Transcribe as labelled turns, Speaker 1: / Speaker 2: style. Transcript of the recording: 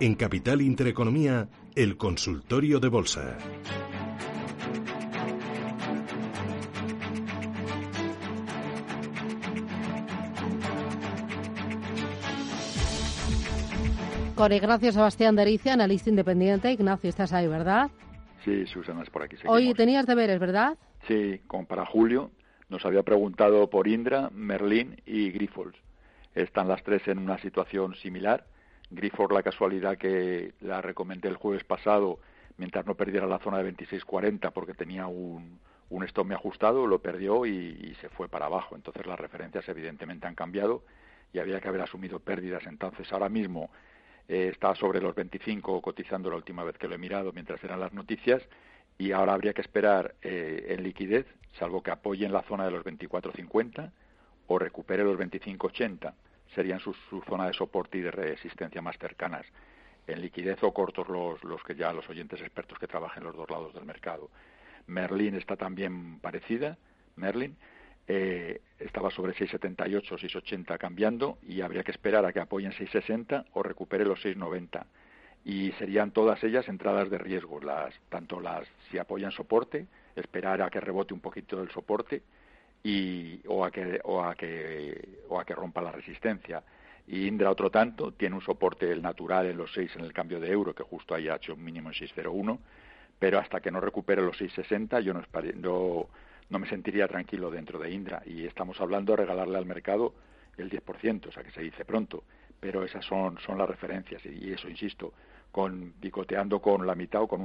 Speaker 1: En Capital Intereconomía, el consultorio de bolsa.
Speaker 2: Con Ignacio Sebastián de Aricia, analista independiente. Ignacio, estás ahí, ¿verdad?
Speaker 3: Sí, Susana, es por aquí.
Speaker 2: Hoy tenías deberes, ¿verdad?
Speaker 3: Sí, como para julio. Nos había preguntado por Indra, Merlin y Grifols. Están las tres en una situación similar. Grifols, la casualidad que la recomendé el jueves pasado, mientras no perdiera la zona de 26.40 porque tenía un, un stop ajustado, lo perdió y, y, se fue para abajo. Entonces las referencias evidentemente han cambiado y había que haber asumido pérdidas. Entonces ahora mismo eh, está sobre los 25 cotizando la última vez que lo he mirado mientras eran las noticias y ahora habría que esperar eh, en liquidez, salvo que apoye en la zona de los 24.50 o recupere los 25.80. Serían su, su zona de soporte y de resistencia más cercanas. En liquidez o cortos los, que ya los oyentes expertos que trabajen los dos lados del mercado. Merlin está también parecida, Merlin, eh, estaba sobre 6,78, 6,80 cambiando y habría que esperar a que apoyen 6,60 o recupere los 6,90. Y serían todas ellas entradas de riesgo, las, tanto las si apoyan soporte, esperar a que rebote un poquito el soporte y, o, a que, o, a que, o a que rompa la resistencia. Y Indra, otro tanto, tiene un soporte natural en los 6 en el cambio de euro, que justo haya hecho un mínimo en 6,01, pero hasta que no recupere los 6,60 yo no, no no me sentiría tranquilo dentro de Indra. Y estamos hablando de regalarle al mercado el 10%, o sea que se dice pronto. Pero esas son, son las referencias y eso, insisto, con picoteando con la mitad o con